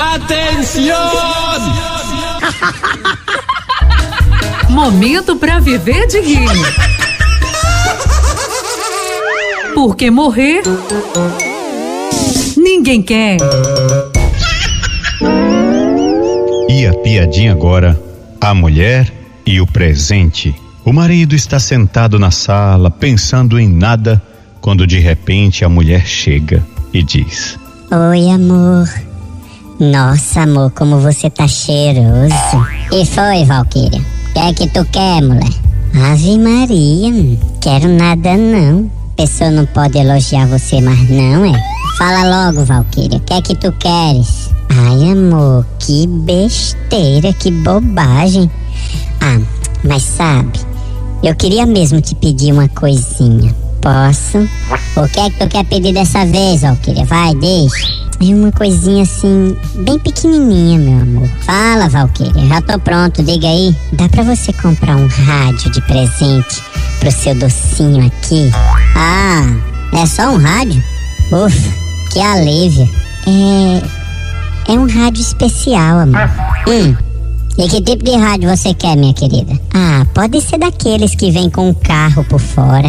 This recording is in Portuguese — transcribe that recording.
Atenção! Momento para viver de rir. Porque morrer ninguém quer. E a piadinha agora, a mulher e o presente. O marido está sentado na sala, pensando em nada, quando de repente a mulher chega e diz: Oi, amor. Nossa, amor, como você tá cheiroso. E foi, Valquíria? O que é que tu quer, mulher? Ave Maria, quero nada não. Pessoa não pode elogiar você mais não, é? Fala logo, Valquíria, o que é que tu queres? Ai, amor, que besteira, que bobagem. Ah, mas sabe, eu queria mesmo te pedir uma coisinha. Posso? O que é que tu quer pedir dessa vez, Valquíria? Vai, deixa. É uma coisinha assim, bem pequenininha, meu amor. Fala, Valquíria, já tô pronto, diga aí. Dá pra você comprar um rádio de presente pro seu docinho aqui? Ah, é só um rádio? Ufa, que alívio. É. É um rádio especial, amor. Hum. E que tipo de rádio você quer, minha querida? Ah, pode ser daqueles que vem com um carro por fora.